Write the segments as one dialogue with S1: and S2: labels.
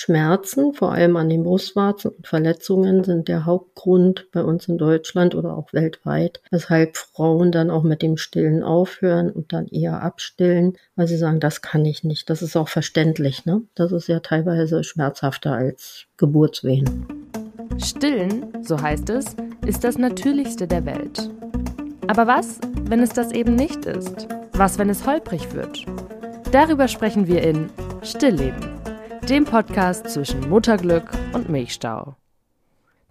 S1: Schmerzen, vor allem an den Brustwarzen und Verletzungen sind der Hauptgrund bei uns in Deutschland oder auch weltweit, weshalb Frauen dann auch mit dem Stillen aufhören und dann eher abstillen, weil sie sagen, das kann ich nicht. Das ist auch verständlich, ne? Das ist ja teilweise schmerzhafter als Geburtswehen.
S2: Stillen, so heißt es, ist das Natürlichste der Welt. Aber was, wenn es das eben nicht ist? Was, wenn es holprig wird? Darüber sprechen wir in Stillleben dem Podcast zwischen Mutterglück und Milchstau.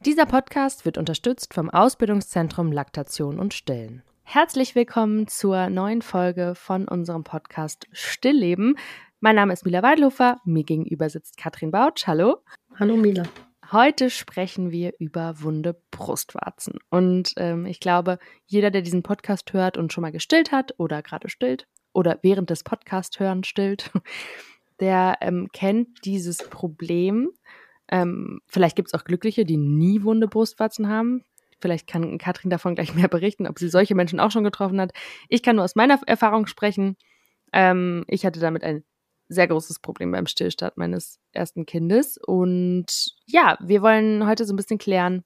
S2: Dieser Podcast wird unterstützt vom Ausbildungszentrum Laktation und Stillen. Herzlich willkommen zur neuen Folge von unserem Podcast Stillleben. Mein Name ist Mila Weidhofer, mir gegenüber sitzt Katrin Bautsch. Hallo.
S1: Hallo Mila.
S2: Heute sprechen wir über wunde Brustwarzen. Und ähm, ich glaube, jeder, der diesen Podcast hört und schon mal gestillt hat oder gerade stillt oder während des Podcast hören stillt, der ähm, kennt dieses Problem. Ähm, vielleicht gibt es auch Glückliche, die nie wunde Brustwarzen haben. Vielleicht kann Katrin davon gleich mehr berichten, ob sie solche Menschen auch schon getroffen hat. Ich kann nur aus meiner Erfahrung sprechen. Ähm, ich hatte damit ein sehr großes Problem beim Stillstand meines ersten Kindes. Und ja, wir wollen heute so ein bisschen klären,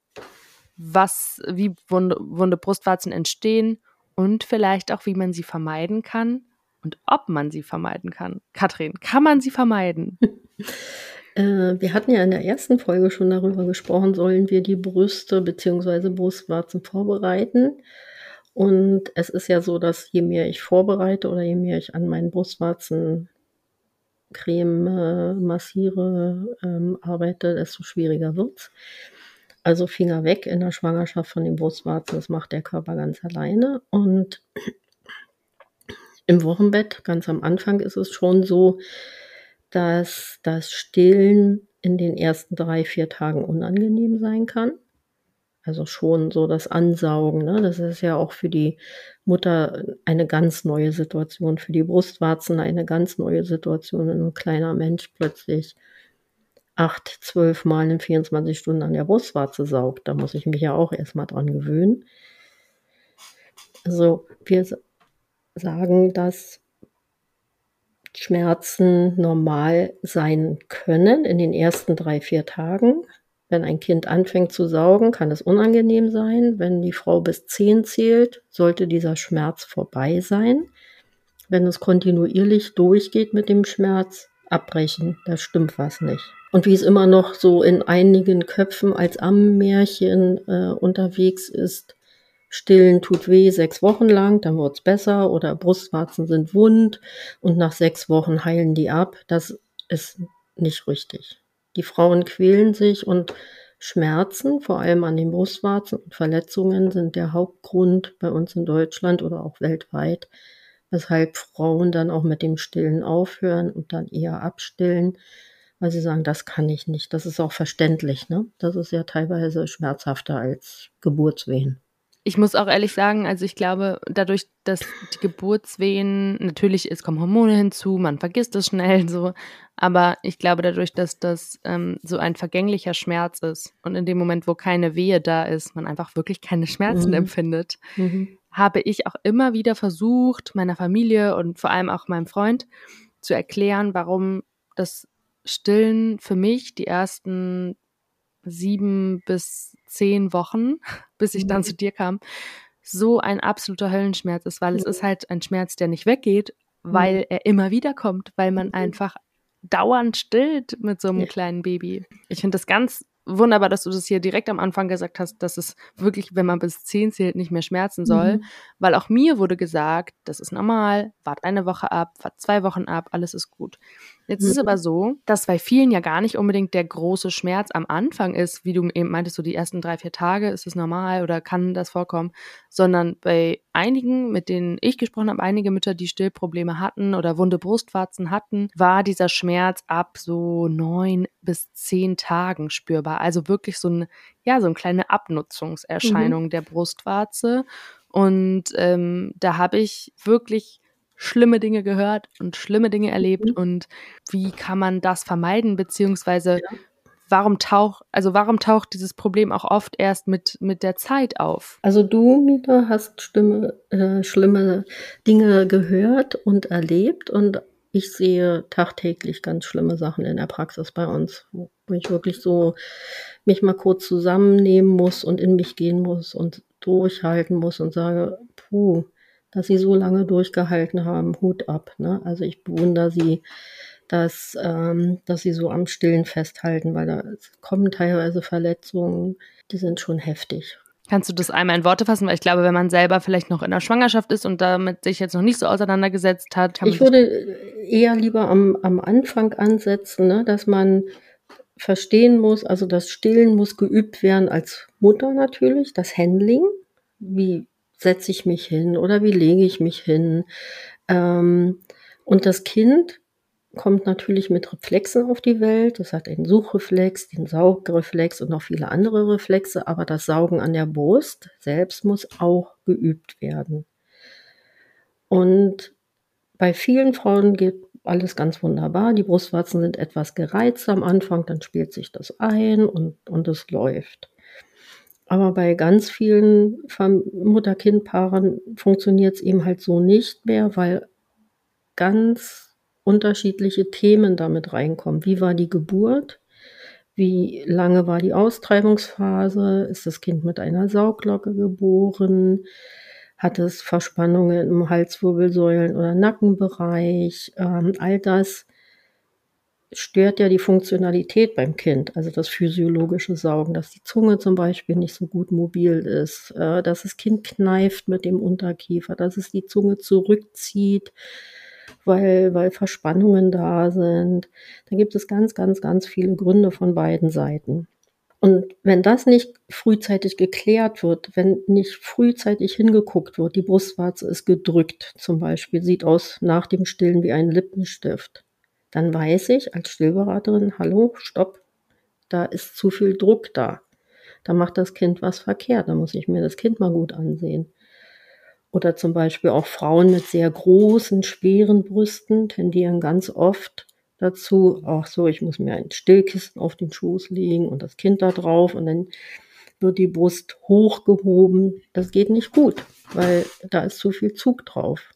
S2: was, wie wunde, wunde Brustwarzen entstehen und vielleicht auch, wie man sie vermeiden kann und ob man sie vermeiden kann. Katrin, kann man sie vermeiden?
S1: Äh, wir hatten ja in der ersten Folge schon darüber gesprochen, sollen wir die Brüste bzw. Brustwarzen vorbereiten. Und es ist ja so, dass je mehr ich vorbereite oder je mehr ich an meinen Brustwarzen Creme äh, massiere, ähm, arbeite, desto schwieriger wird's. Also Finger weg in der Schwangerschaft von den Brustwarzen, das macht der Körper ganz alleine. Und im Wochenbett, ganz am Anfang, ist es schon so, dass das Stillen in den ersten drei, vier Tagen unangenehm sein kann. Also schon so das Ansaugen. Ne? Das ist ja auch für die Mutter eine ganz neue Situation, für die Brustwarzen eine ganz neue Situation, wenn ein kleiner Mensch plötzlich acht, zwölf Mal in 24 Stunden an der Brustwarze saugt. Da muss ich mich ja auch erstmal dran gewöhnen. Also wir sagen, dass Schmerzen normal sein können in den ersten drei, vier Tagen. Wenn ein Kind anfängt zu saugen, kann es unangenehm sein. Wenn die Frau bis zehn zählt, sollte dieser Schmerz vorbei sein. Wenn es kontinuierlich durchgeht mit dem Schmerz, abbrechen, da stimmt was nicht. Und wie es immer noch so in einigen Köpfen als Ammenmärchen äh, unterwegs ist, Stillen tut weh sechs Wochen lang, dann wird's besser oder Brustwarzen sind wund und nach sechs Wochen heilen die ab. Das ist nicht richtig. Die Frauen quälen sich und Schmerzen, vor allem an den Brustwarzen und Verletzungen, sind der Hauptgrund bei uns in Deutschland oder auch weltweit, weshalb Frauen dann auch mit dem Stillen aufhören und dann eher abstillen, weil sie sagen, das kann ich nicht. Das ist auch verständlich. Ne? Das ist ja teilweise schmerzhafter als Geburtswehen.
S2: Ich muss auch ehrlich sagen, also ich glaube, dadurch, dass die Geburtswehen, natürlich, es kommen Hormone hinzu, man vergisst es schnell so, aber ich glaube, dadurch, dass das ähm, so ein vergänglicher Schmerz ist und in dem Moment, wo keine Wehe da ist, man einfach wirklich keine Schmerzen mhm. empfindet, mhm. habe ich auch immer wieder versucht, meiner Familie und vor allem auch meinem Freund zu erklären, warum das Stillen für mich die ersten sieben bis zehn Wochen, bis ich dann mhm. zu dir kam, so ein absoluter Höllenschmerz ist, weil es ist halt ein Schmerz, der nicht weggeht, weil mhm. er immer wieder kommt, weil man mhm. einfach dauernd stillt mit so einem ja. kleinen Baby. Ich finde das ganz wunderbar, dass du das hier direkt am Anfang gesagt hast, dass es wirklich, wenn man bis zehn zählt, nicht mehr schmerzen soll. Mhm. Weil auch mir wurde gesagt, das ist normal, wart eine Woche ab, wart zwei Wochen ab, alles ist gut. Jetzt mhm. ist es aber so, dass bei vielen ja gar nicht unbedingt der große Schmerz am Anfang ist, wie du eben meintest, so die ersten drei, vier Tage ist es normal oder kann das vorkommen, sondern bei einigen, mit denen ich gesprochen habe, einige Mütter, die Stillprobleme hatten oder wunde Brustwarzen hatten, war dieser Schmerz ab so neun bis zehn Tagen spürbar. Also wirklich so ein, ja, so eine kleine Abnutzungserscheinung mhm. der Brustwarze. Und ähm, da habe ich wirklich schlimme Dinge gehört und schlimme Dinge erlebt mhm. und wie kann man das vermeiden, beziehungsweise ja. warum taucht, also warum taucht dieses Problem auch oft erst mit, mit der Zeit auf?
S1: Also du, Mita, hast stimme, äh, schlimme Dinge gehört und erlebt und ich sehe tagtäglich ganz schlimme Sachen in der Praxis bei uns, wo ich wirklich so mich mal kurz zusammennehmen muss und in mich gehen muss und durchhalten muss und sage, puh, dass sie so lange durchgehalten haben, Hut ab. Ne? Also ich bewundere sie, dass, ähm, dass sie so am Stillen festhalten, weil da kommen teilweise Verletzungen, die sind schon heftig.
S2: Kannst du das einmal in Worte fassen? Weil ich glaube, wenn man selber vielleicht noch in der Schwangerschaft ist und damit sich jetzt noch nicht so auseinandergesetzt hat.
S1: Ich würde eher lieber am, am Anfang ansetzen, ne, dass man verstehen muss, also das Stillen muss geübt werden als Mutter natürlich, das Handling. Wie setze ich mich hin oder wie lege ich mich hin? Ähm, und das Kind kommt natürlich mit Reflexen auf die Welt. Das hat den Suchreflex, den Saugreflex und noch viele andere Reflexe, aber das Saugen an der Brust selbst muss auch geübt werden. Und bei vielen Frauen geht alles ganz wunderbar. Die Brustwarzen sind etwas gereizt am Anfang, dann spielt sich das ein und, und es läuft. Aber bei ganz vielen Mutter-Kind-Paaren funktioniert es eben halt so nicht mehr, weil ganz unterschiedliche Themen damit reinkommen. Wie war die Geburt? Wie lange war die Austreibungsphase? Ist das Kind mit einer Sauglocke geboren? Hat es Verspannungen im Halswirbelsäulen- oder Nackenbereich? Ähm, all das stört ja die Funktionalität beim Kind, also das physiologische Saugen, dass die Zunge zum Beispiel nicht so gut mobil ist, äh, dass das Kind kneift mit dem Unterkiefer, dass es die Zunge zurückzieht, weil, weil Verspannungen da sind. Da gibt es ganz, ganz, ganz viele Gründe von beiden Seiten. Und wenn das nicht frühzeitig geklärt wird, wenn nicht frühzeitig hingeguckt wird, die Brustwarze ist gedrückt zum Beispiel, sieht aus nach dem Stillen wie ein Lippenstift, dann weiß ich als Stillberaterin, hallo, stopp, da ist zu viel Druck da. Da macht das Kind was verkehrt, da muss ich mir das Kind mal gut ansehen. Oder zum Beispiel auch Frauen mit sehr großen, schweren Brüsten tendieren ganz oft dazu, ach so, ich muss mir ein Stillkissen auf den Schoß legen und das Kind da drauf und dann wird die Brust hochgehoben. Das geht nicht gut, weil da ist zu viel Zug drauf.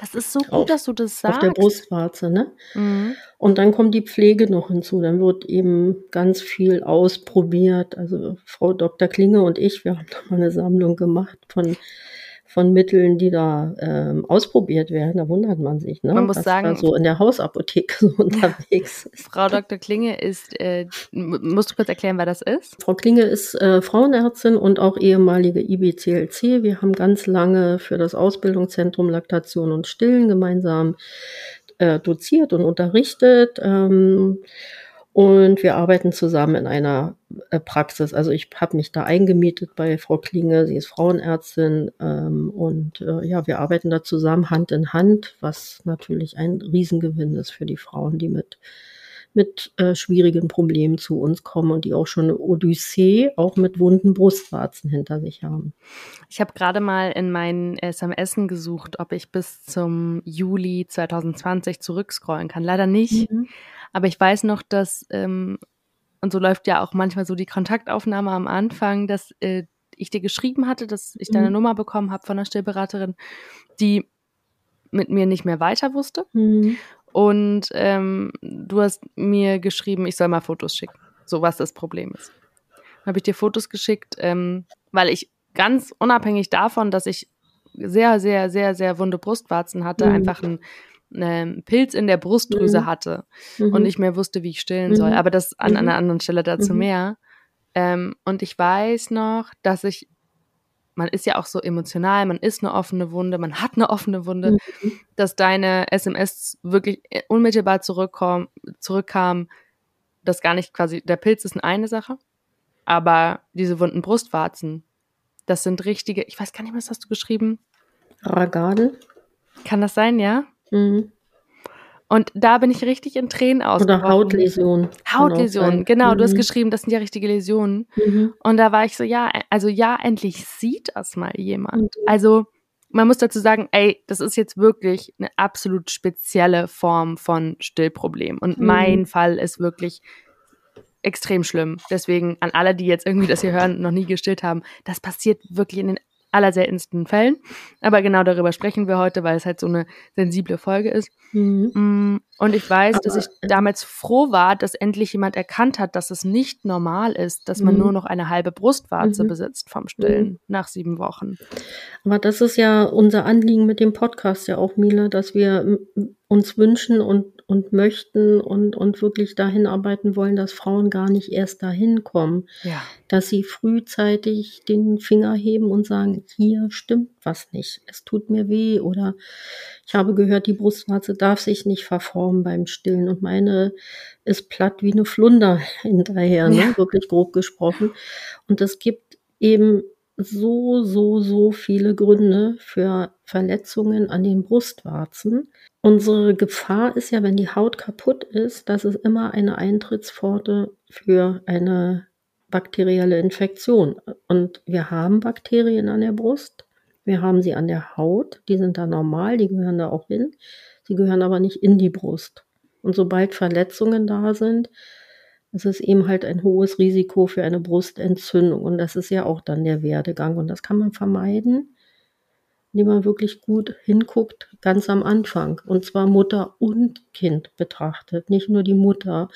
S2: Das ist so gut, auf, dass du das sagst.
S1: Auf der Brustwarze, ne? Mhm. Und dann kommt die Pflege noch hinzu. Dann wird eben ganz viel ausprobiert. Also Frau Dr. Klinge und ich, wir haben da mal eine Sammlung gemacht von von Mitteln, die da ähm, ausprobiert werden. Da wundert man sich, ne?
S2: Man muss
S1: was
S2: sagen,
S1: da so in der Hausapotheke so unterwegs
S2: ist. Frau Dr. Klinge ist, äh, musst du kurz erklären, wer das ist?
S1: Frau Klinge ist äh, Frauenärztin und auch ehemalige IBCLC. Wir haben ganz lange für das Ausbildungszentrum Laktation und Stillen gemeinsam äh, doziert und unterrichtet. Ähm, und wir arbeiten zusammen in einer äh, Praxis. Also ich habe mich da eingemietet bei Frau Klinge, sie ist Frauenärztin ähm, und äh, ja, wir arbeiten da zusammen Hand in Hand, was natürlich ein Riesengewinn ist für die Frauen, die mit mit äh, schwierigen Problemen zu uns kommen und die auch schon eine Odyssee, auch mit wunden Brustwarzen hinter sich haben.
S2: Ich habe gerade mal in meinen SMS gesucht, ob ich bis zum Juli 2020 zurückscrollen kann. Leider nicht. Mhm. Aber ich weiß noch, dass, ähm, und so läuft ja auch manchmal so die Kontaktaufnahme am Anfang, dass äh, ich dir geschrieben hatte, dass ich deine mhm. Nummer bekommen habe von einer Stillberaterin, die mit mir nicht mehr weiter wusste. Mhm. Und ähm, du hast mir geschrieben, ich soll mal Fotos schicken, so was das Problem ist. Dann habe ich dir Fotos geschickt, ähm, weil ich ganz unabhängig davon, dass ich sehr, sehr, sehr, sehr wunde Brustwarzen hatte, mhm. einfach ein ähm, Pilz in der Brustdrüse mhm. hatte mhm. und nicht mehr wusste, wie ich stillen soll. Mhm. Aber das an, an einer mhm. anderen Stelle dazu mehr. Ähm, und ich weiß noch, dass ich, man ist ja auch so emotional, man ist eine offene Wunde, man hat eine offene Wunde, dass deine SMS wirklich äh, unmittelbar zurückkam, zurückkam, dass gar nicht quasi, der Pilz ist eine Sache, aber diese wunden Brustwarzen, das sind richtige, ich weiß gar nicht was hast du geschrieben?
S1: Ragade.
S2: Kann das sein, ja? Mhm. Und da bin ich richtig in Tränen aus.
S1: Oder Hautläsionen.
S2: Hautläsionen, genau. Mhm. Du hast mhm. geschrieben, das sind ja richtige Läsionen. Mhm. Und da war ich so, ja, also ja, endlich sieht das mal jemand. Mhm. Also man muss dazu sagen, ey, das ist jetzt wirklich eine absolut spezielle Form von Stillproblem. Und mhm. mein Fall ist wirklich extrem schlimm. Deswegen an alle, die jetzt irgendwie das hier hören, noch nie gestillt haben, das passiert wirklich in den allerseltensten Fällen. Aber genau darüber sprechen wir heute, weil es halt so eine sensible Folge ist. Mhm. Mm, und ich weiß, Aber, dass ich äh, damals froh war, dass endlich jemand erkannt hat, dass es nicht normal ist, dass man mhm. nur noch eine halbe Brustwarze mhm. besitzt vom Stillen mhm. nach sieben Wochen.
S1: Aber das ist ja unser Anliegen mit dem Podcast ja auch, Mila, dass wir uns wünschen und und möchten und, und wirklich dahin arbeiten wollen, dass Frauen gar nicht erst dahin kommen. Ja. Dass sie frühzeitig den Finger heben und sagen, hier stimmt was nicht, es tut mir weh oder ich habe gehört, die Brustwarze darf sich nicht verformen beim Stillen und meine ist platt wie eine Flunder hinterher, ne? ja. wirklich grob gesprochen. Und es gibt eben so, so, so viele Gründe für Verletzungen an den Brustwarzen. Unsere Gefahr ist ja, wenn die Haut kaputt ist, dass es immer eine Eintrittspforte für eine bakterielle Infektion. Und wir haben Bakterien an der Brust, wir haben sie an der Haut, die sind da normal, die gehören da auch hin, sie gehören aber nicht in die Brust. Und sobald Verletzungen da sind, es ist eben halt ein hohes Risiko für eine Brustentzündung. Und das ist ja auch dann der Werdegang. Und das kann man vermeiden, indem man wirklich gut hinguckt, ganz am Anfang. Und zwar Mutter und Kind betrachtet, nicht nur die Mutter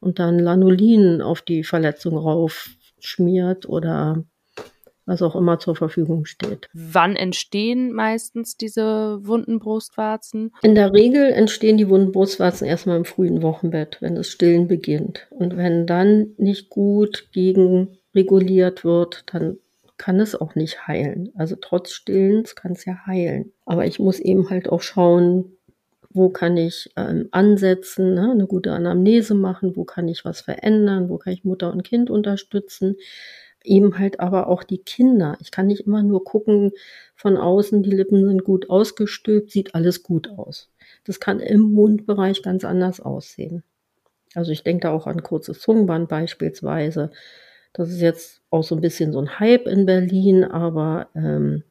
S1: und dann Lanolin auf die Verletzung raufschmiert oder was auch immer zur Verfügung steht.
S2: Wann entstehen meistens diese wunden Brustwarzen?
S1: In der Regel entstehen die wunden Brustwarzen erstmal im frühen Wochenbett, wenn das Stillen beginnt. Und wenn dann nicht gut gegen reguliert wird, dann kann es auch nicht heilen. Also trotz Stillens kann es ja heilen. Aber ich muss eben halt auch schauen, wo kann ich ähm, ansetzen, ne, eine gute Anamnese machen, wo kann ich was verändern, wo kann ich Mutter und Kind unterstützen eben halt aber auch die Kinder. Ich kann nicht immer nur gucken von außen, die Lippen sind gut ausgestülpt, sieht alles gut aus. Das kann im Mundbereich ganz anders aussehen. Also ich denke da auch an kurzes Zungenband beispielsweise. Das ist jetzt auch so ein bisschen so ein Hype in Berlin, aber ähm,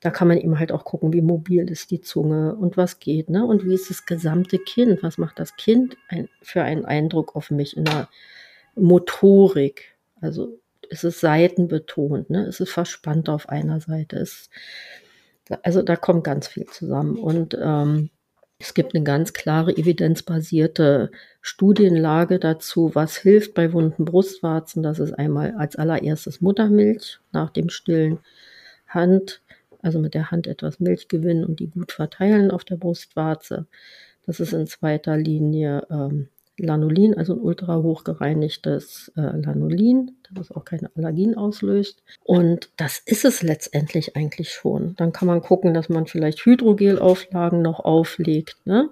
S1: da kann man eben halt auch gucken, wie mobil ist die Zunge und was geht, ne? Und wie ist das gesamte Kind? Was macht das Kind ein, für einen Eindruck auf mich in der Motorik? Also es ist seitenbetont, ne? es ist verspannt auf einer Seite. Es, also da kommt ganz viel zusammen. Und ähm, es gibt eine ganz klare evidenzbasierte Studienlage dazu, was hilft bei wunden Brustwarzen. Das ist einmal als allererstes Muttermilch nach dem Stillen, Hand, also mit der Hand etwas Milch gewinnen und die gut verteilen auf der Brustwarze. Das ist in zweiter Linie ähm, Lanolin, also ein ultra hochgereinigtes äh, Lanolin, das auch keine Allergien auslöst. Und das ist es letztendlich eigentlich schon. Dann kann man gucken, dass man vielleicht Hydrogelauflagen noch auflegt. Ne?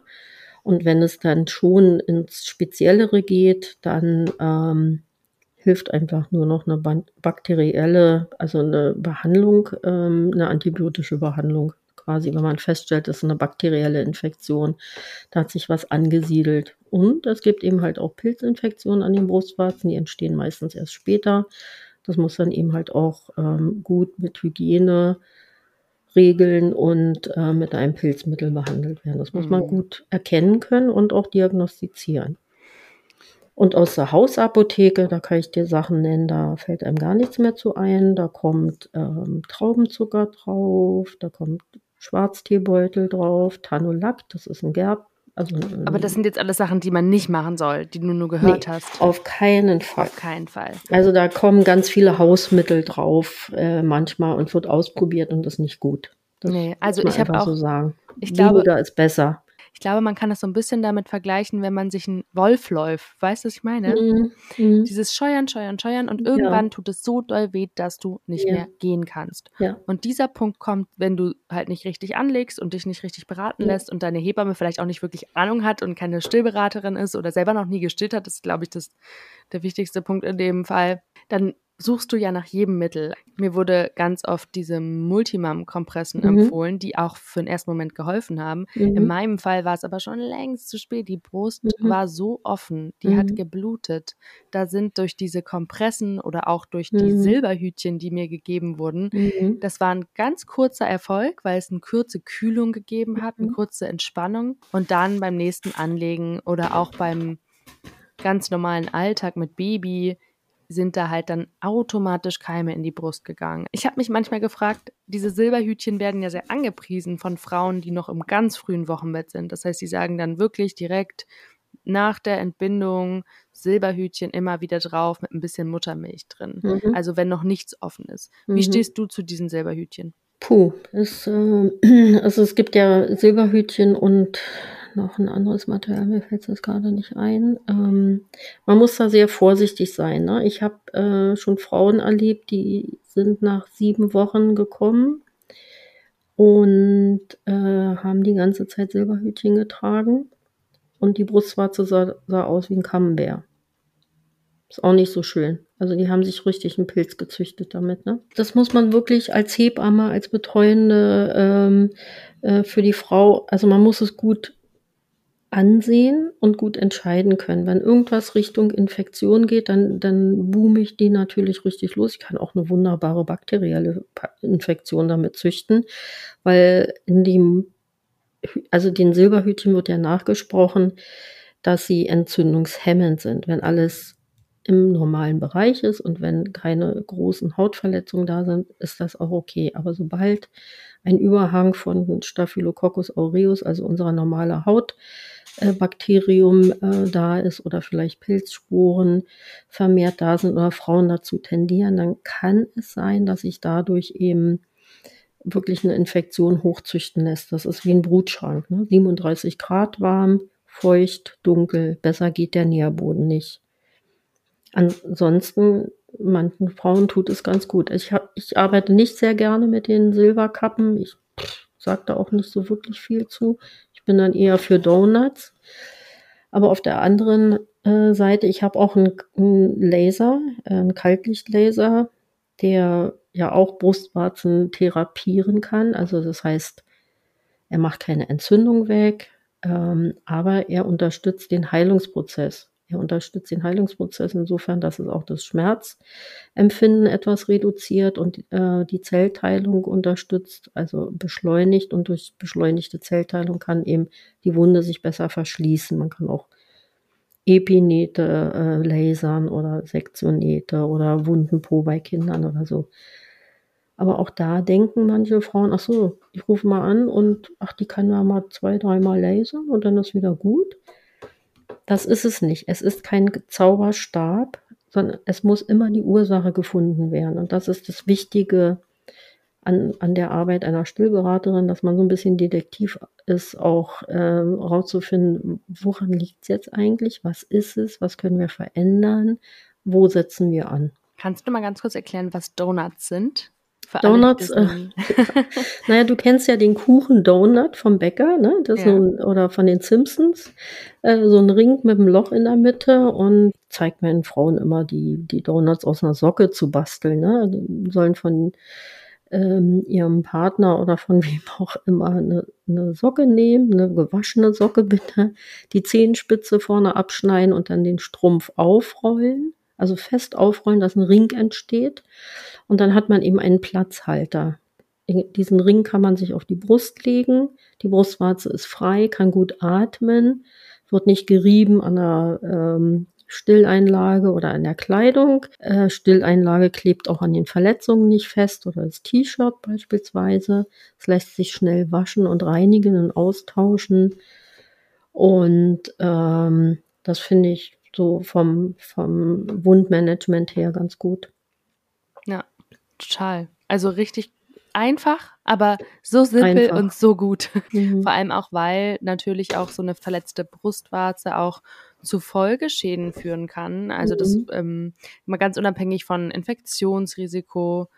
S1: Und wenn es dann schon ins Speziellere geht, dann ähm, hilft einfach nur noch eine bakterielle, also eine Behandlung, ähm, eine antibiotische Behandlung quasi, wenn man feststellt, es ist eine bakterielle Infektion, da hat sich was angesiedelt. Und es gibt eben halt auch Pilzinfektionen an den Brustwarzen, die entstehen meistens erst später. Das muss dann eben halt auch ähm, gut mit Hygiene regeln und äh, mit einem Pilzmittel behandelt werden. Das muss man mhm. gut erkennen können und auch diagnostizieren. Und aus der Hausapotheke, da kann ich dir Sachen nennen, da fällt einem gar nichts mehr zu ein. Da kommt ähm, Traubenzucker drauf, da kommt Schwarzteebeutel drauf, Tanolac, das ist ein Gerb. Also
S2: Aber das sind jetzt alles Sachen, die man nicht machen soll, die du nur gehört nee, hast.
S1: Auf keinen Fall.
S2: Auf keinen Fall.
S1: Also da kommen ganz viele Hausmittel drauf äh, manchmal und wird ausprobiert und ist nicht gut.
S2: Das nee, also ich habe auch
S1: so sagen.
S2: Ich glaube,
S1: Weniger ist besser.
S2: Ich glaube, man kann das so ein bisschen damit vergleichen, wenn man sich einen Wolf läuft. Weißt du, was ich meine? Mhm. mhm. Dieses Scheuern, Scheuern, Scheuern und irgendwann ja. tut es so doll weh, dass du nicht ja. mehr gehen kannst. Ja. Und dieser Punkt kommt, wenn du halt nicht richtig anlegst und dich nicht richtig beraten lässt und deine Hebamme vielleicht auch nicht wirklich Ahnung hat und keine Stillberaterin ist oder selber noch nie gestillt hat, das ist, glaube ich, das, der wichtigste Punkt in dem Fall. Dann suchst du ja nach jedem Mittel. Mir wurde ganz oft diese Multimam-Kompressen mhm. empfohlen, die auch für den ersten Moment geholfen haben. Mhm. In meinem Fall war es aber schon längst zu spät. Die Brust mhm. war so offen, die hat mhm. geblutet. Da sind durch diese Kompressen oder auch durch die mhm. Silberhütchen, die mir gegeben wurden, mhm. das war ein ganz kurzer Erfolg, weil es eine kurze Kühlung gegeben hat, eine kurze Entspannung. Und dann beim nächsten Anlegen oder auch beim ganz normalen Alltag mit Baby sind da halt dann automatisch Keime in die Brust gegangen. Ich habe mich manchmal gefragt, diese Silberhütchen werden ja sehr angepriesen von Frauen, die noch im ganz frühen Wochenbett sind. Das heißt, sie sagen dann wirklich direkt nach der Entbindung Silberhütchen immer wieder drauf mit ein bisschen Muttermilch drin. Mhm. Also wenn noch nichts offen ist. Wie mhm. stehst du zu diesen Silberhütchen?
S1: Puh, es, äh, also es gibt ja Silberhütchen und noch ein anderes Material, mir fällt es gerade nicht ein. Ähm, man muss da sehr vorsichtig sein. Ne? Ich habe äh, schon Frauen erlebt, die sind nach sieben Wochen gekommen und äh, haben die ganze Zeit Silberhütchen getragen. Und die Brustwarze sah, sah aus wie ein Camembert. Ist auch nicht so schön. Also die haben sich richtig einen Pilz gezüchtet damit. Ne? Das muss man wirklich als Hebamme, als Betreuende ähm, äh, für die Frau, also man muss es gut ansehen und gut entscheiden können. Wenn irgendwas Richtung Infektion geht, dann, dann boome ich die natürlich richtig los. Ich kann auch eine wunderbare bakterielle Infektion damit züchten, weil in dem, also den Silberhütchen wird ja nachgesprochen, dass sie entzündungshemmend sind. Wenn alles im normalen Bereich ist und wenn keine großen Hautverletzungen da sind, ist das auch okay. Aber sobald ein Überhang von Staphylococcus aureus, also unserer normale Haut, äh, äh, da ist oder vielleicht Pilzsporen vermehrt da sind oder Frauen dazu tendieren, dann kann es sein, dass sich dadurch eben wirklich eine Infektion hochzüchten lässt. Das ist wie ein Brutschrank. Ne? 37 Grad warm, feucht, dunkel. Besser geht der Nährboden nicht. Ansonsten, manchen Frauen tut es ganz gut. Ich, hab, ich arbeite nicht sehr gerne mit den Silberkappen. Ich sage da auch nicht so wirklich viel zu. Ich bin dann eher für Donuts. Aber auf der anderen äh, Seite, ich habe auch einen, einen Laser, äh, einen Kaltlichtlaser, der ja auch Brustwarzen therapieren kann. Also das heißt, er macht keine Entzündung weg, ähm, aber er unterstützt den Heilungsprozess. Er unterstützt den Heilungsprozess insofern, dass es auch das Schmerzempfinden etwas reduziert und äh, die Zellteilung unterstützt, also beschleunigt und durch beschleunigte Zellteilung kann eben die Wunde sich besser verschließen. Man kann auch Epinete äh, lasern oder Sektionete oder Wundenpo bei Kindern oder so. Aber auch da denken manche Frauen, ach so, ich rufe mal an und ach, die kann ja mal zwei, dreimal lasern und dann ist wieder gut. Das ist es nicht. Es ist kein Zauberstab, sondern es muss immer die Ursache gefunden werden. Und das ist das Wichtige an, an der Arbeit einer Stillberaterin, dass man so ein bisschen detektiv ist, auch äh, rauszufinden, woran liegt es jetzt eigentlich, was ist es, was können wir verändern, wo setzen wir an.
S2: Kannst du mal ganz kurz erklären, was Donuts sind?
S1: Donuts, äh, naja, du kennst ja den Kuchen Donut vom Bäcker, ne? Das ja. ein, oder von den Simpsons. Äh, so ein Ring mit einem Loch in der Mitte und zeigt meinen Frauen immer, die, die Donuts aus einer Socke zu basteln. Ne? Die sollen von ähm, ihrem Partner oder von wem auch immer eine, eine Socke nehmen, eine gewaschene Socke bitte, die Zehenspitze vorne abschneiden und dann den Strumpf aufrollen also fest aufrollen, dass ein Ring entsteht. Und dann hat man eben einen Platzhalter. Diesen Ring kann man sich auf die Brust legen. Die Brustwarze ist frei, kann gut atmen, wird nicht gerieben an der ähm, Stilleinlage oder an der Kleidung. Äh, Stilleinlage klebt auch an den Verletzungen nicht fest oder das T-Shirt beispielsweise. Es lässt sich schnell waschen und reinigen und austauschen. Und ähm, das finde ich so vom, vom Wundmanagement her ganz gut.
S2: Ja, total. Also richtig einfach, aber so simpel einfach. und so gut. Mhm. Vor allem auch, weil natürlich auch so eine verletzte Brustwarze auch zu Folgeschäden führen kann. Also mhm. das ähm, mal ganz unabhängig von Infektionsrisiko.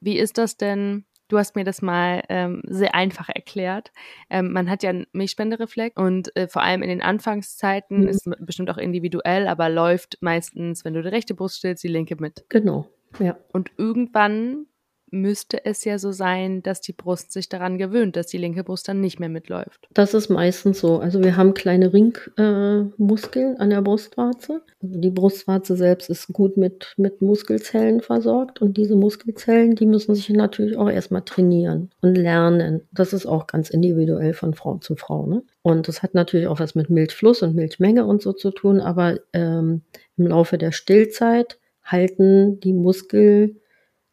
S2: Wie ist das denn? Du hast mir das mal ähm, sehr einfach erklärt. Ähm, man hat ja einen Milchspendereflex und äh, vor allem in den Anfangszeiten mhm. ist bestimmt auch individuell, aber läuft meistens, wenn du die rechte Brust stillst, die linke mit.
S1: Genau, ja.
S2: Und irgendwann müsste es ja so sein, dass die Brust sich daran gewöhnt, dass die linke Brust dann nicht mehr mitläuft.
S1: Das ist meistens so. Also wir haben kleine Ringmuskeln äh, an der Brustwarze. Also die Brustwarze selbst ist gut mit, mit Muskelzellen versorgt und diese Muskelzellen, die müssen sich natürlich auch erstmal trainieren und lernen. Das ist auch ganz individuell von Frau zu Frau. Ne? Und das hat natürlich auch was mit Milchfluss und Milchmenge und so zu tun, aber ähm, im Laufe der Stillzeit halten die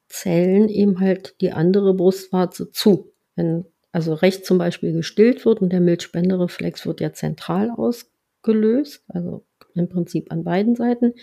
S1: Muskelzellen eben halt die andere Brustwarze zu. Wenn also rechts zum Beispiel gestillt wird und der Milchspendereflex wird ja zentral ausgelöst, also im Prinzip an beiden Seiten,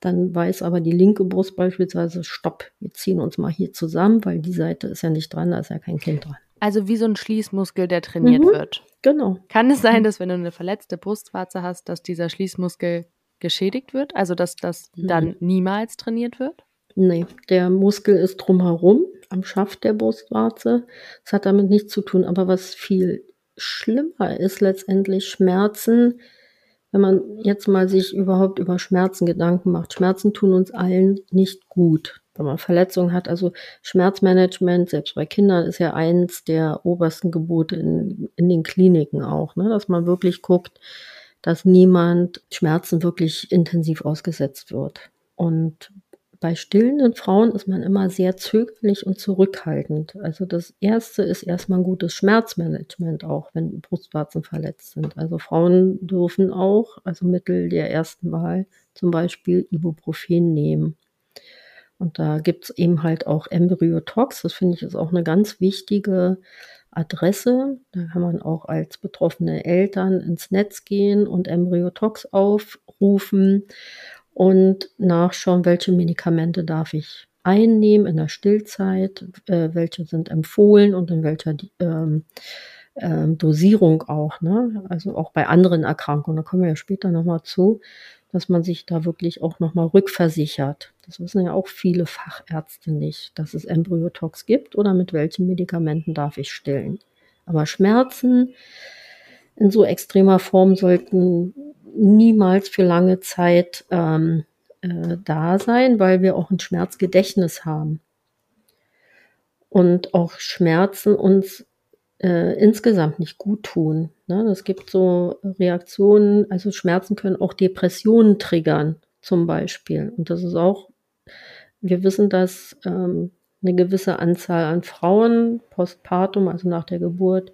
S1: dann weiß aber die linke Brust beispielsweise, stopp, wir ziehen uns mal hier zusammen, weil die Seite ist ja nicht dran, da ist ja kein Kind dran.
S2: Also wie so ein Schließmuskel, der trainiert mhm, wird.
S1: Genau.
S2: Kann es sein, dass wenn du eine verletzte Brustwarze hast, dass dieser Schließmuskel geschädigt wird? Also dass das dann niemals trainiert wird?
S1: Nee, der Muskel ist drumherum am Schaft der Brustwarze. Das hat damit nichts zu tun. Aber was viel schlimmer ist, letztendlich Schmerzen, wenn man jetzt mal sich überhaupt über Schmerzen Gedanken macht. Schmerzen tun uns allen nicht gut wenn man Verletzungen hat. Also Schmerzmanagement, selbst bei Kindern, ist ja eins der obersten Gebote in, in den Kliniken auch, ne? dass man wirklich guckt, dass niemand Schmerzen wirklich intensiv ausgesetzt wird. Und bei stillenden Frauen ist man immer sehr zögerlich und zurückhaltend. Also das erste ist erstmal ein gutes Schmerzmanagement auch, wenn Brustwarzen verletzt sind. Also Frauen dürfen auch, also Mittel der ersten Wahl, zum Beispiel Ibuprofen nehmen. Und da gibt's eben halt auch Embryotox. Das finde ich ist auch eine ganz wichtige Adresse. Da kann man auch als betroffene Eltern ins Netz gehen und Embryotox aufrufen und nachschauen, welche Medikamente darf ich einnehmen in der Stillzeit, äh, welche sind empfohlen und in welcher ähm, ähm, Dosierung auch. Ne? Also auch bei anderen Erkrankungen, da kommen wir ja später nochmal zu, dass man sich da wirklich auch nochmal rückversichert. Das wissen ja auch viele Fachärzte nicht, dass es Embryotox gibt oder mit welchen Medikamenten darf ich stillen. Aber Schmerzen in so extremer Form sollten niemals für lange Zeit ähm, äh, da sein, weil wir auch ein Schmerzgedächtnis haben. Und auch Schmerzen uns äh, insgesamt nicht gut tun. Ne? Es gibt so Reaktionen, also Schmerzen können auch Depressionen triggern, zum Beispiel. Und das ist auch, wir wissen, dass ähm, eine gewisse Anzahl an Frauen postpartum, also nach der Geburt,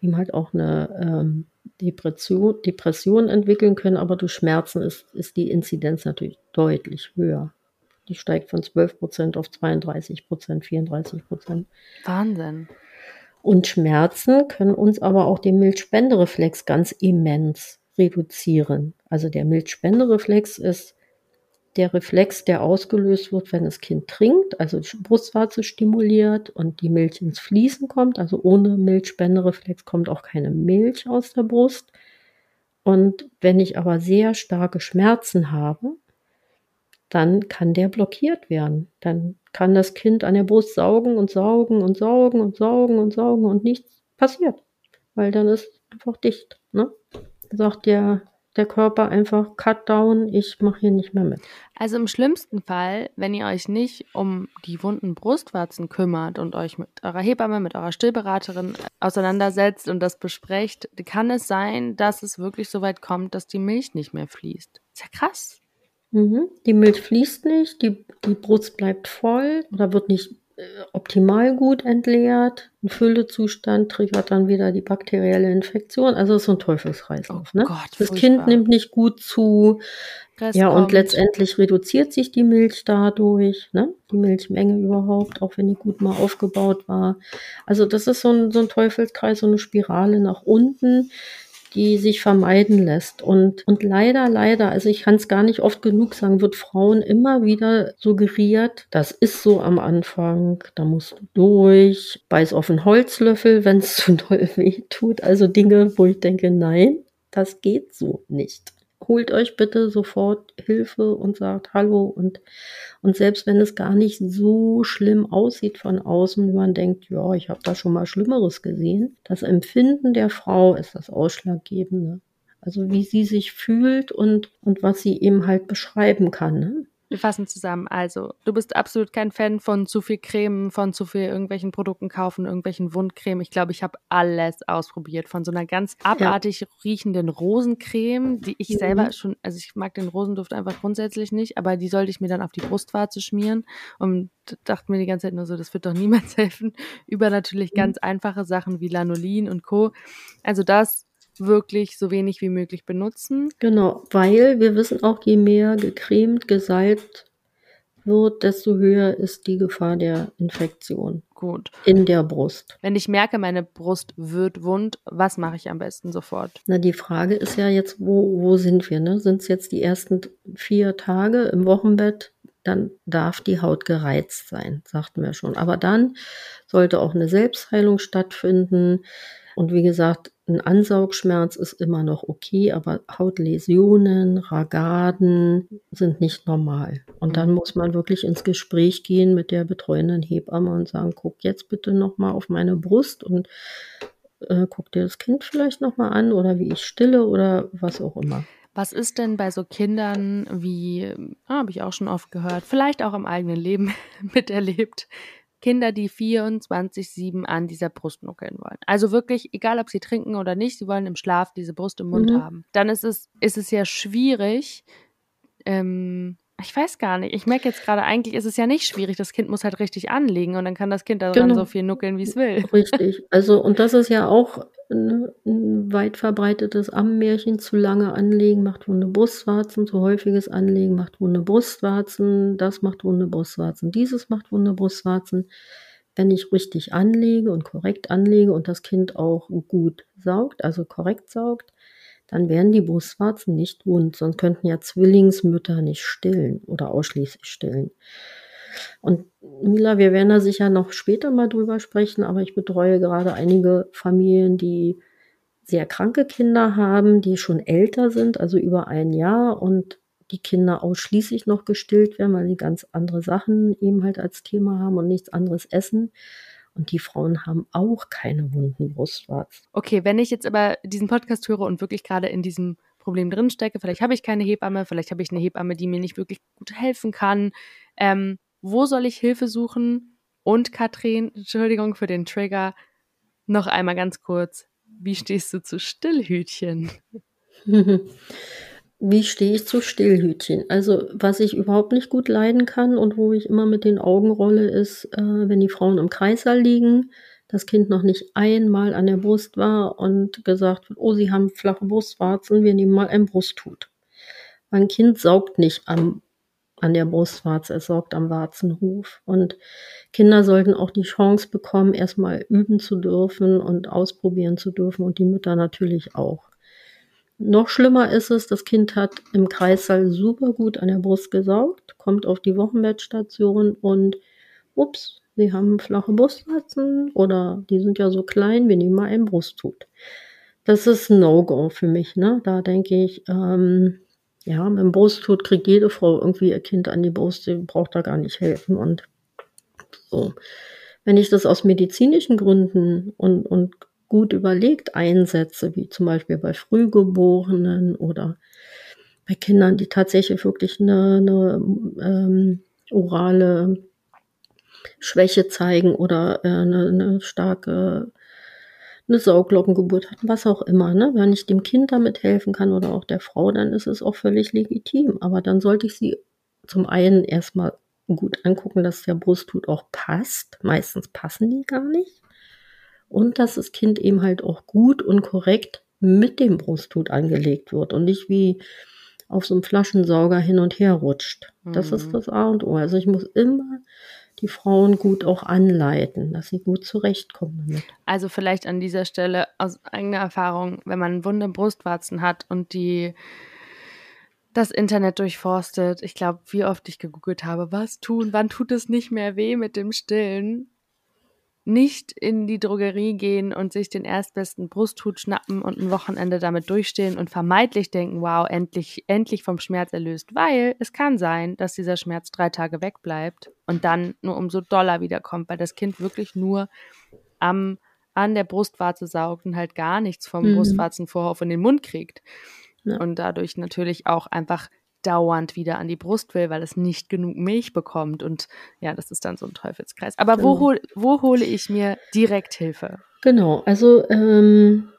S1: eben halt auch eine ähm, Depression, Depression entwickeln können, aber durch Schmerzen ist, ist die Inzidenz natürlich deutlich höher. Die steigt von 12 Prozent auf 32 Prozent, 34 Prozent.
S2: Wahnsinn.
S1: Und Schmerzen können uns aber auch den Milchspendereflex ganz immens reduzieren. Also der Milchspendereflex ist der Reflex, der ausgelöst wird, wenn das Kind trinkt, also die Brustwarze stimuliert und die Milch ins Fließen kommt. Also ohne Milchspendereflex kommt auch keine Milch aus der Brust. Und wenn ich aber sehr starke Schmerzen habe, dann kann der blockiert werden. Dann kann das Kind an der Brust saugen und saugen und saugen und saugen und saugen und nichts passiert. Weil dann ist einfach dicht. Ne? Sagt der, der Körper einfach Cut down, ich mache hier nicht mehr mit.
S2: Also im schlimmsten Fall, wenn ihr euch nicht um die wunden Brustwarzen kümmert und euch mit eurer Hebamme, mit eurer Stillberaterin auseinandersetzt und das besprecht, kann es sein, dass es wirklich so weit kommt, dass die Milch nicht mehr fließt. Ist ja krass.
S1: Mhm. Die Milch fließt nicht, die, die Brust bleibt voll oder wird nicht optimal gut entleert. Ein Füllezustand triggert dann wieder die bakterielle Infektion. Also es ist so ein Teufelskreislauf. Oh ne? Gott, das furchtbar. Kind nimmt nicht gut zu. Rest ja, kommt. und letztendlich reduziert sich die Milch dadurch, ne? die Milchmenge überhaupt, auch wenn die gut mal aufgebaut war. Also das ist so ein, so ein Teufelskreis, so eine Spirale nach unten die sich vermeiden lässt. Und, und leider, leider, also ich kann es gar nicht oft genug sagen, wird Frauen immer wieder suggeriert, das ist so am Anfang, da musst du durch, beiß auf einen Holzlöffel, wenn es zu doll weh tut. Also Dinge, wo ich denke, nein, das geht so nicht holt euch bitte sofort Hilfe und sagt Hallo und, und selbst wenn es gar nicht so schlimm aussieht von außen, wie man denkt, ja, ich habe da schon mal Schlimmeres gesehen, das Empfinden der Frau ist das Ausschlaggebende. Also wie sie sich fühlt und, und was sie eben halt beschreiben kann. Ne?
S2: Wir fassen zusammen. Also, du bist absolut kein Fan von zu viel Creme, von zu viel irgendwelchen Produkten kaufen, irgendwelchen Wundcreme. Ich glaube, ich habe alles ausprobiert. Von so einer ganz abartig ja. riechenden Rosencreme, die ich mhm. selber schon, also ich mag den Rosenduft einfach grundsätzlich nicht, aber die sollte ich mir dann auf die Brustwarze schmieren und dachte mir die ganze Zeit nur so, das wird doch niemals helfen. Über natürlich mhm. ganz einfache Sachen wie Lanolin und Co. Also das wirklich so wenig wie möglich benutzen.
S1: Genau, weil wir wissen auch, je mehr gecremt, gesalbt wird, desto höher ist die Gefahr der Infektion.
S2: Gut.
S1: In der Brust.
S2: Wenn ich merke, meine Brust wird wund, was mache ich am besten sofort?
S1: Na, die Frage ist ja jetzt, wo, wo sind wir? Ne? Sind es jetzt die ersten vier Tage im Wochenbett? Dann darf die Haut gereizt sein, sagten wir schon. Aber dann sollte auch eine Selbstheilung stattfinden. Und wie gesagt, ein Ansaugschmerz ist immer noch okay, aber Hautläsionen, Ragaden sind nicht normal. Und dann muss man wirklich ins Gespräch gehen mit der betreuenden Hebamme und sagen, guck jetzt bitte nochmal auf meine Brust und äh, guck dir das Kind vielleicht nochmal an oder wie ich stille oder was auch immer.
S2: Was ist denn bei so Kindern wie, ah, habe ich auch schon oft gehört, vielleicht auch im eigenen Leben miterlebt, Kinder, die 24-7 an dieser Brust nuckeln wollen. Also wirklich, egal ob sie trinken oder nicht, sie wollen im Schlaf diese Brust im Mund mhm. haben. Dann ist es, ist es ja schwierig, ähm, ich weiß gar nicht. Ich merke jetzt gerade, eigentlich ist es ja nicht schwierig. Das Kind muss halt richtig anlegen und dann kann das Kind daran genau. so viel nuckeln, wie es will.
S1: Richtig. Also, und das ist ja auch ein, ein weit verbreitetes Ammenmärchen. Zu lange anlegen macht wunde Brustwarzen, zu häufiges Anlegen macht wunde Brustwarzen, das macht wunde Brustwarzen, dieses macht wunde Brustwarzen. Wenn ich richtig anlege und korrekt anlege und das Kind auch gut saugt, also korrekt saugt, dann werden die Brustwarzen nicht wund, sonst könnten ja Zwillingsmütter nicht stillen oder ausschließlich stillen. Und Mila, wir werden da sicher noch später mal drüber sprechen, aber ich betreue gerade einige Familien, die sehr kranke Kinder haben, die schon älter sind, also über ein Jahr und die Kinder ausschließlich noch gestillt werden, weil sie ganz andere Sachen eben halt als Thema haben und nichts anderes essen. Und die Frauen haben auch keine wunden Brustwarzen.
S2: Okay, wenn ich jetzt aber diesen Podcast höre und wirklich gerade in diesem Problem drinstecke, vielleicht habe ich keine Hebamme, vielleicht habe ich eine Hebamme, die mir nicht wirklich gut helfen kann. Ähm, wo soll ich Hilfe suchen? Und Katrin, Entschuldigung für den Trigger, noch einmal ganz kurz. Wie stehst du zu Stillhütchen?
S1: Wie stehe ich zu Stillhütchen? Also, was ich überhaupt nicht gut leiden kann und wo ich immer mit den Augen rolle, ist, äh, wenn die Frauen im Kreißsaal liegen, das Kind noch nicht einmal an der Brust war und gesagt wird, oh, sie haben flache Brustwarzen, wir nehmen mal ein Brusthut. Mein Kind saugt nicht am, an der Brustwarze, es saugt am Warzenhof. Und Kinder sollten auch die Chance bekommen, erstmal üben zu dürfen und ausprobieren zu dürfen und die Mütter natürlich auch. Noch schlimmer ist es, das Kind hat im Kreissaal super gut an der Brust gesaugt, kommt auf die Wochenbettstation und ups, sie haben flache Brustwarzen oder die sind ja so klein, wir nehmen mal ein Brusthut. Das ist No-Go für mich. Ne? Da denke ich, ähm, ja, mit dem Brusthut kriegt jede Frau irgendwie ihr Kind an die Brust, sie braucht da gar nicht helfen. Und so. Wenn ich das aus medizinischen Gründen und, und gut überlegt einsetze, wie zum Beispiel bei Frühgeborenen oder bei Kindern, die tatsächlich wirklich eine, eine ähm, orale Schwäche zeigen oder äh, eine, eine starke eine Sauglockengeburt hatten, was auch immer. Ne? Wenn ich dem Kind damit helfen kann oder auch der Frau, dann ist es auch völlig legitim. Aber dann sollte ich sie zum einen erstmal gut angucken, dass der Brusthut auch passt. Meistens passen die gar nicht und dass das Kind eben halt auch gut und korrekt mit dem Brusthut angelegt wird und nicht wie auf so einem Flaschensauger hin und her rutscht. Das mhm. ist das A und O. Also ich muss immer die Frauen gut auch anleiten, dass sie gut zurechtkommen damit.
S2: Also vielleicht an dieser Stelle aus eigener Erfahrung, wenn man wunde Brustwarzen hat und die das Internet durchforstet, ich glaube, wie oft ich gegoogelt habe, was tun, wann tut es nicht mehr weh mit dem Stillen? Nicht in die Drogerie gehen und sich den erstbesten Brusthut schnappen und ein Wochenende damit durchstehen und vermeintlich denken, wow, endlich, endlich vom Schmerz erlöst. Weil es kann sein, dass dieser Schmerz drei Tage wegbleibt und dann nur umso doller wiederkommt, weil das Kind wirklich nur am, an der Brustwarze saugt und halt gar nichts vom mhm. Brustwarzenvorhof in den Mund kriegt. Ja. Und dadurch natürlich auch einfach dauernd wieder an die Brust will, weil es nicht genug Milch bekommt. Und ja, das ist dann so ein Teufelskreis. Aber genau. wo, hol, wo hole ich mir direkt Hilfe?
S1: Genau, also ähm,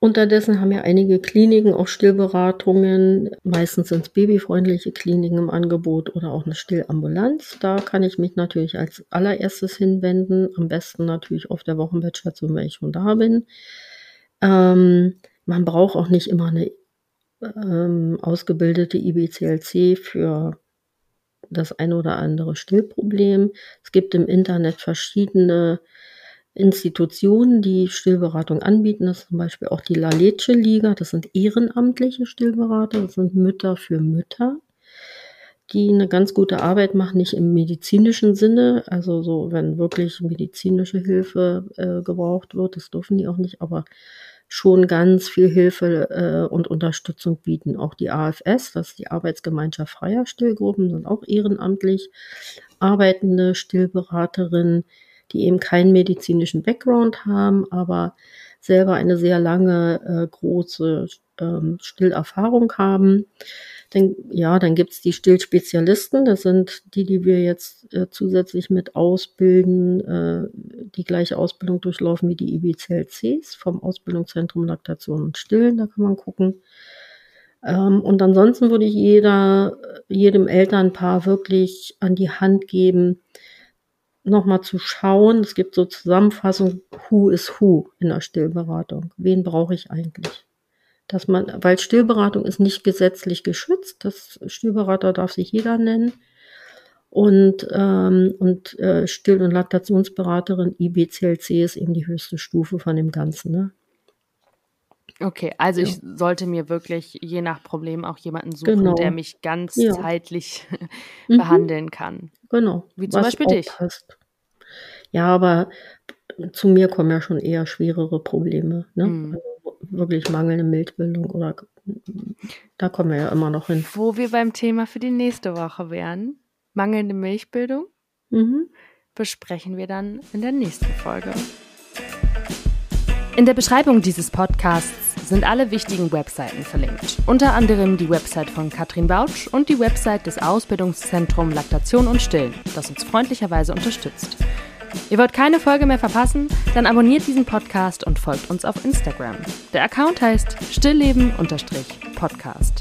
S1: unterdessen haben ja einige Kliniken auch Stillberatungen. Meistens sind es babyfreundliche Kliniken im Angebot oder auch eine Stillambulanz. Da kann ich mich natürlich als allererstes hinwenden. Am besten natürlich auf der Wochenbettstation, wenn ich schon da bin. Ähm, man braucht auch nicht immer eine ähm, ausgebildete IBCLC für das eine oder andere Stillproblem. Es gibt im Internet verschiedene Institutionen, die Stillberatung anbieten. Das ist zum Beispiel auch die La Liga. Das sind ehrenamtliche Stillberater. Das sind Mütter für Mütter, die eine ganz gute Arbeit machen, nicht im medizinischen Sinne. Also so, wenn wirklich medizinische Hilfe äh, gebraucht wird, das dürfen die auch nicht, aber schon ganz viel Hilfe äh, und Unterstützung bieten. Auch die AFS, das ist die Arbeitsgemeinschaft freier Stillgruppen, sind auch ehrenamtlich arbeitende Stillberaterinnen, die eben keinen medizinischen Background haben, aber selber eine sehr lange, äh, große ähm, Stillerfahrung haben. Dann, ja, dann gibt's die Stillspezialisten. Das sind die, die wir jetzt äh, zusätzlich mit ausbilden, äh, die gleiche Ausbildung durchlaufen wie die IBCLCs vom Ausbildungszentrum Laktation und Stillen. Da kann man gucken. Ähm, und ansonsten würde ich jeder, jedem Elternpaar wirklich an die Hand geben, nochmal zu schauen. Es gibt so Zusammenfassung, who is who in der Stillberatung. Wen brauche ich eigentlich? Dass man, weil Stillberatung ist nicht gesetzlich geschützt, das Stillberater darf sich jeder nennen. Und, ähm, und äh, Still- und Laktationsberaterin IBCLC ist eben die höchste Stufe von dem Ganzen. Ne?
S2: Okay, also ja. ich sollte mir wirklich je nach Problem auch jemanden suchen, genau. der mich ganz ja. zeitlich mhm. behandeln kann.
S1: Genau.
S2: Wie zum Beispiel dich. Passt.
S1: Ja, aber zu mir kommen ja schon eher schwerere Probleme. Ne? Mhm. Also wirklich mangelnde Milchbildung oder da kommen wir ja immer noch hin.
S2: Wo wir beim Thema für die nächste Woche wären, mangelnde Milchbildung, mhm. besprechen wir dann in der nächsten Folge. In der Beschreibung dieses Podcasts sind alle wichtigen Webseiten verlinkt. Unter anderem die Website von Katrin Bautsch und die Website des Ausbildungszentrums Laktation und Stillen, das uns freundlicherweise unterstützt. Ihr wollt keine Folge mehr verpassen? Dann abonniert diesen Podcast und folgt uns auf Instagram. Der Account heißt stillleben-podcast.